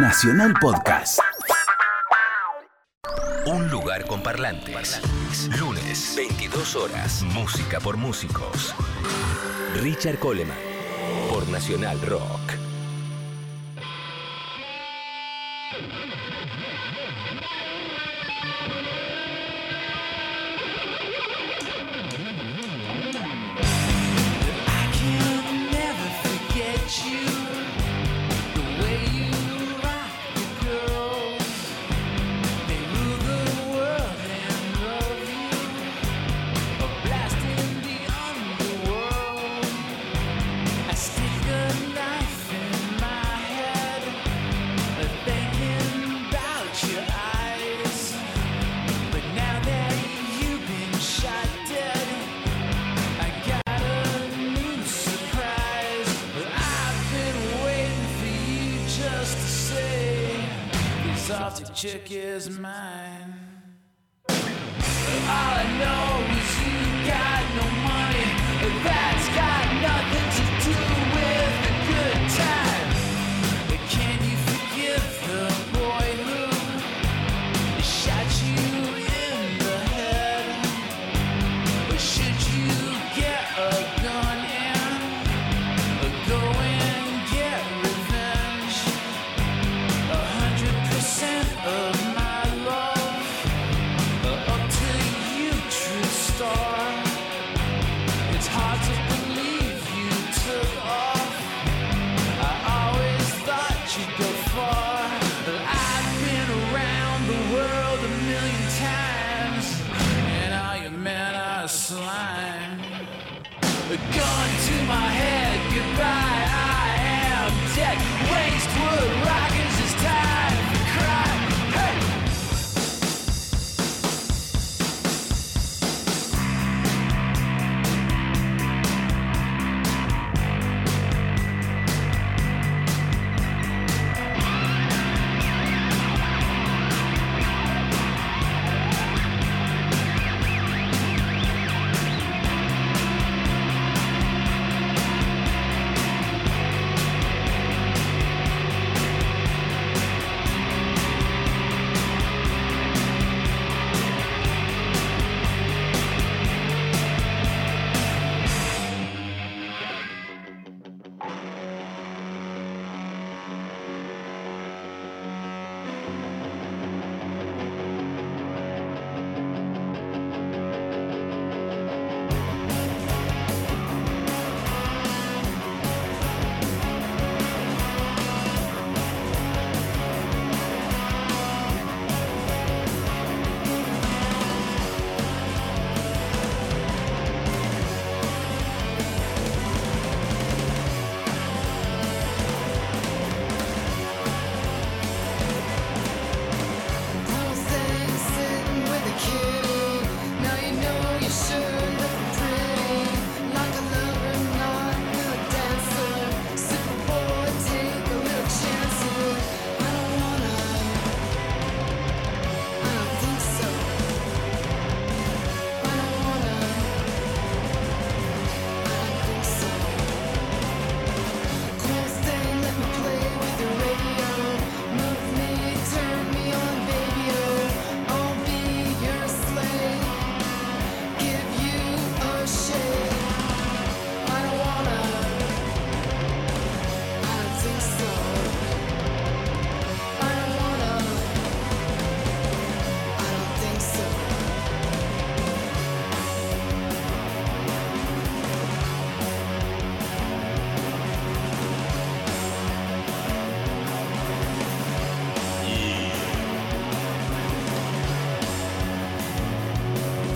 Nacional Podcast. Un lugar con parlantes. Lunes, 22 horas. Música por músicos. Richard Coleman. Por Nacional Rock. chick is mine.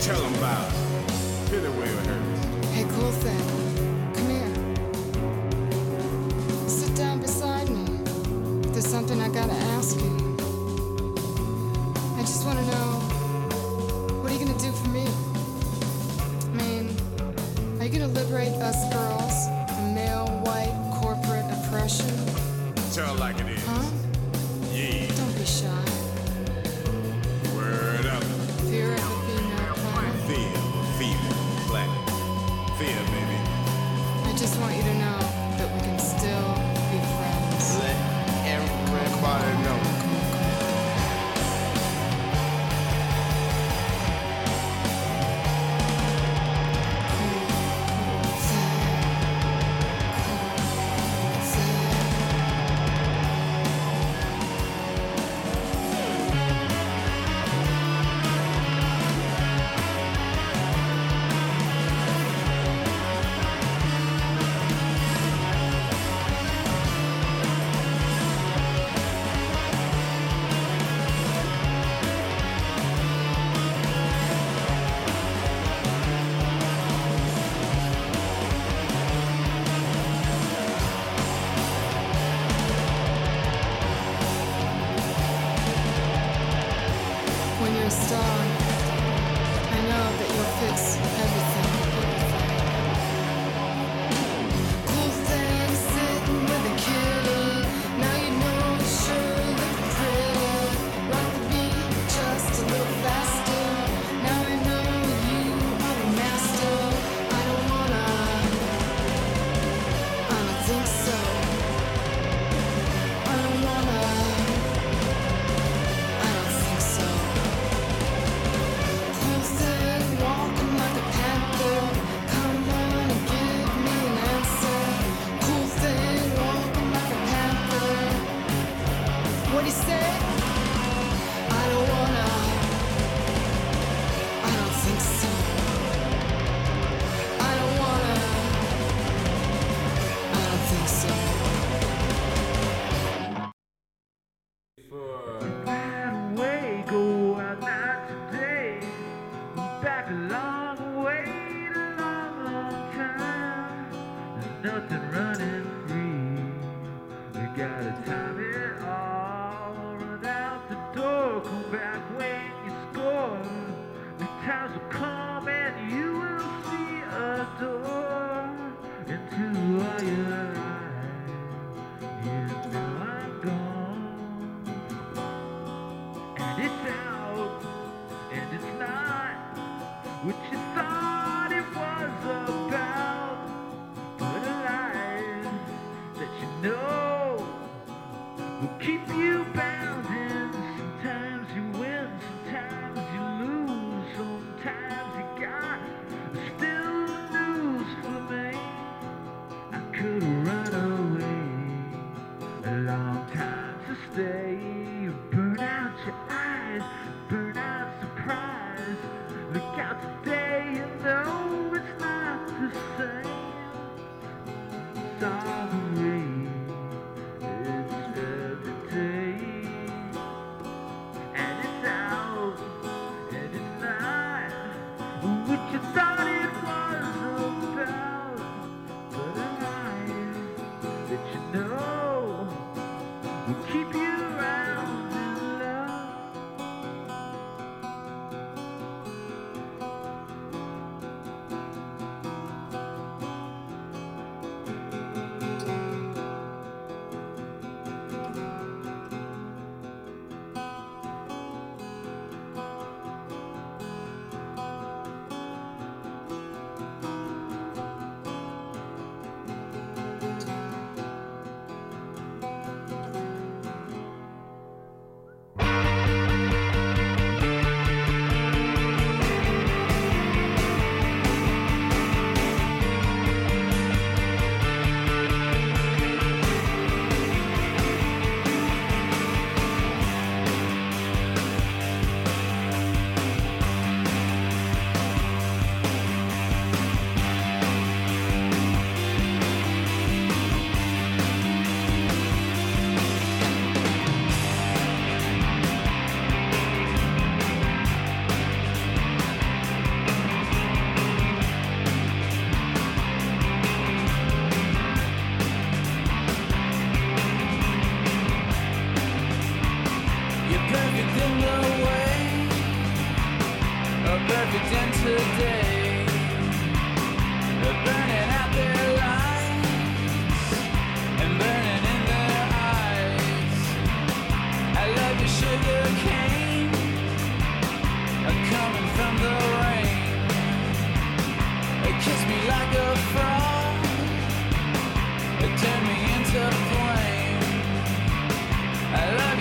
tell them about it. Hit it where it hurts. Hey, cool thing.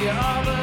You all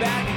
back.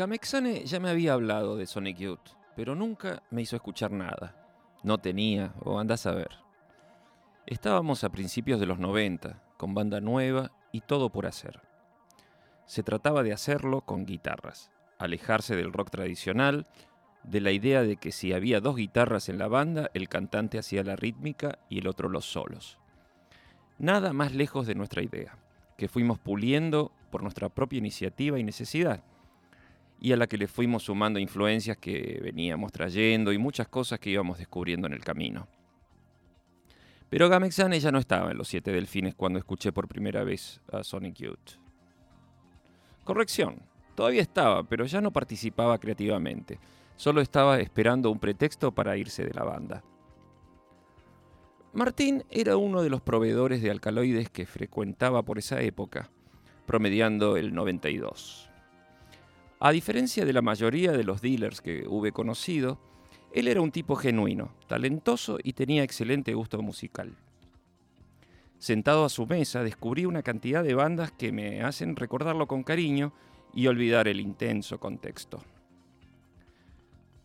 Gamexane ya me había hablado de Sonic Youth, pero nunca me hizo escuchar nada. No tenía, o andás a ver. Estábamos a principios de los 90, con banda nueva y todo por hacer. Se trataba de hacerlo con guitarras, alejarse del rock tradicional, de la idea de que si había dos guitarras en la banda, el cantante hacía la rítmica y el otro los solos. Nada más lejos de nuestra idea, que fuimos puliendo por nuestra propia iniciativa y necesidad, y a la que le fuimos sumando influencias que veníamos trayendo y muchas cosas que íbamos descubriendo en el camino. Pero Gamexane ya no estaba en los siete delfines cuando escuché por primera vez a Sonic Youth. Corrección, todavía estaba, pero ya no participaba creativamente. Solo estaba esperando un pretexto para irse de la banda. Martín era uno de los proveedores de alcaloides que frecuentaba por esa época, promediando el 92. A diferencia de la mayoría de los dealers que hube conocido, él era un tipo genuino, talentoso y tenía excelente gusto musical. Sentado a su mesa descubrí una cantidad de bandas que me hacen recordarlo con cariño y olvidar el intenso contexto.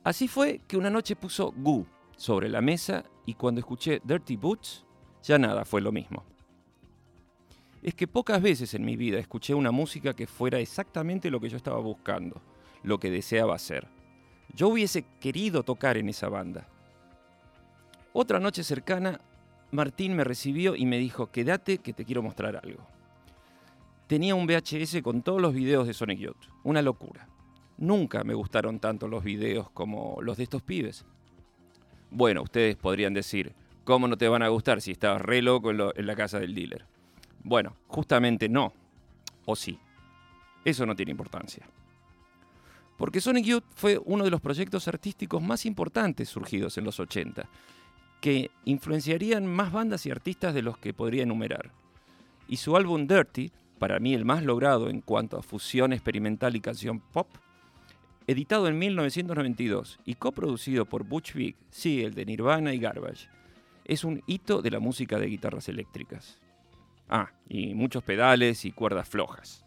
Así fue que una noche puso Goo sobre la mesa y cuando escuché Dirty Boots, ya nada fue lo mismo. Es que pocas veces en mi vida escuché una música que fuera exactamente lo que yo estaba buscando, lo que deseaba hacer. Yo hubiese querido tocar en esa banda. Otra noche cercana, Martín me recibió y me dijo, quédate que te quiero mostrar algo. Tenía un VHS con todos los videos de Sonic Youth, una locura. Nunca me gustaron tanto los videos como los de estos pibes. Bueno, ustedes podrían decir, ¿cómo no te van a gustar si estabas re loco en, en la casa del dealer? Bueno, justamente no. O sí. Eso no tiene importancia. Porque Sonic Youth fue uno de los proyectos artísticos más importantes surgidos en los 80, que influenciarían más bandas y artistas de los que podría enumerar. Y su álbum Dirty, para mí el más logrado en cuanto a fusión experimental y canción pop, editado en 1992 y coproducido por Butch Vig, sí, el de Nirvana y Garbage, es un hito de la música de guitarras eléctricas. Ah, y muchos pedales y cuerdas flojas.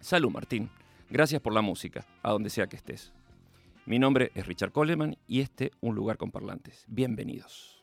Salud, Martín. Gracias por la música, a donde sea que estés. Mi nombre es Richard Coleman y este Un Lugar con Parlantes. Bienvenidos.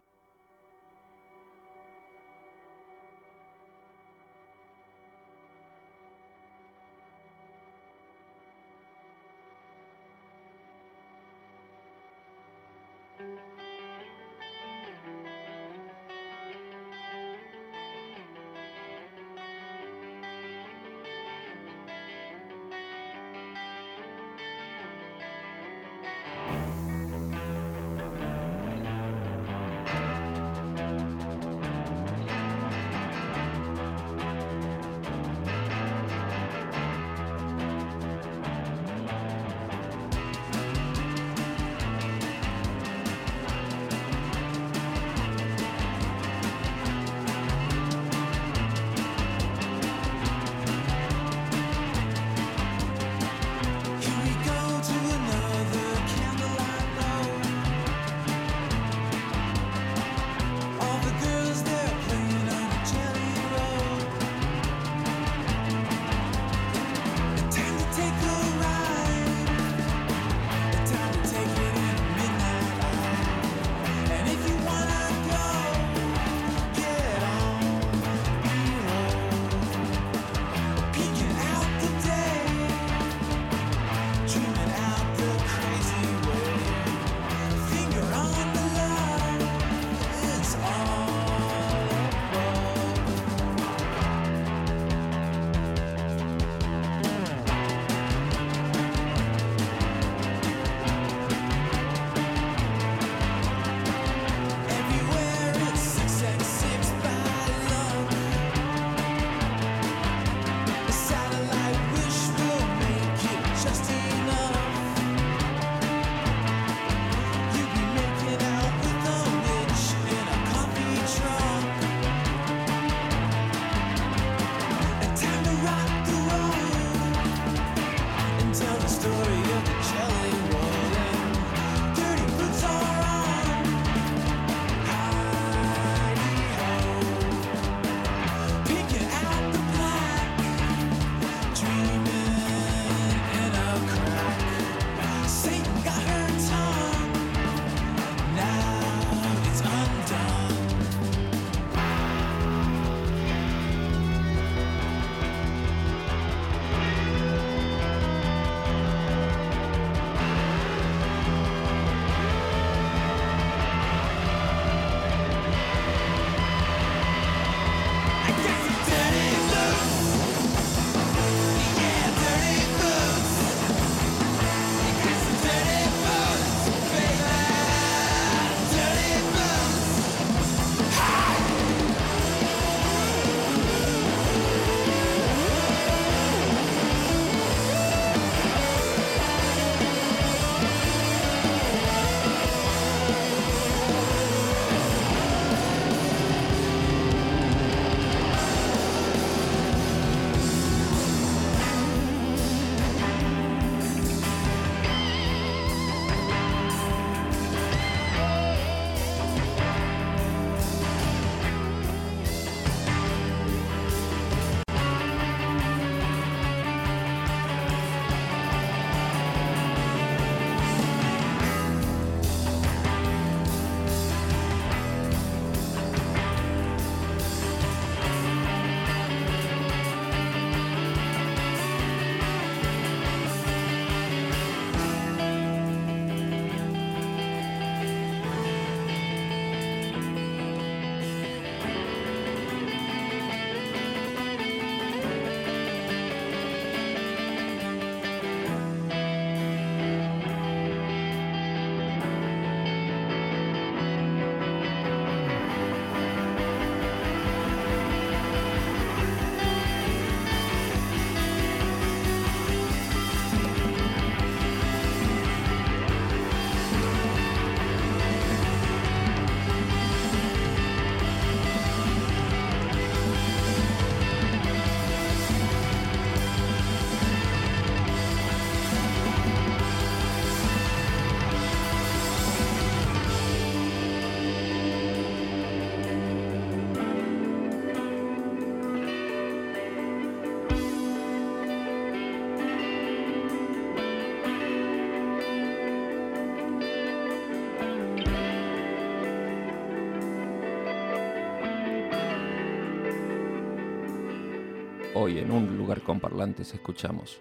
Hoy en un lugar con parlantes escuchamos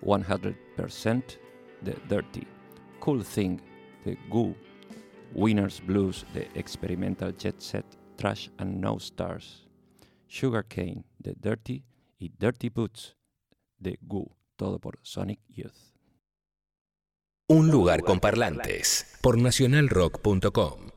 100% de Dirty, Cool Thing de Goo, Winner's Blues de Experimental Jet Set, Trash and No Stars, Sugar Cane de Dirty y Dirty Boots de Goo, todo por Sonic Youth. Un lugar con parlantes por nacionalrock.com.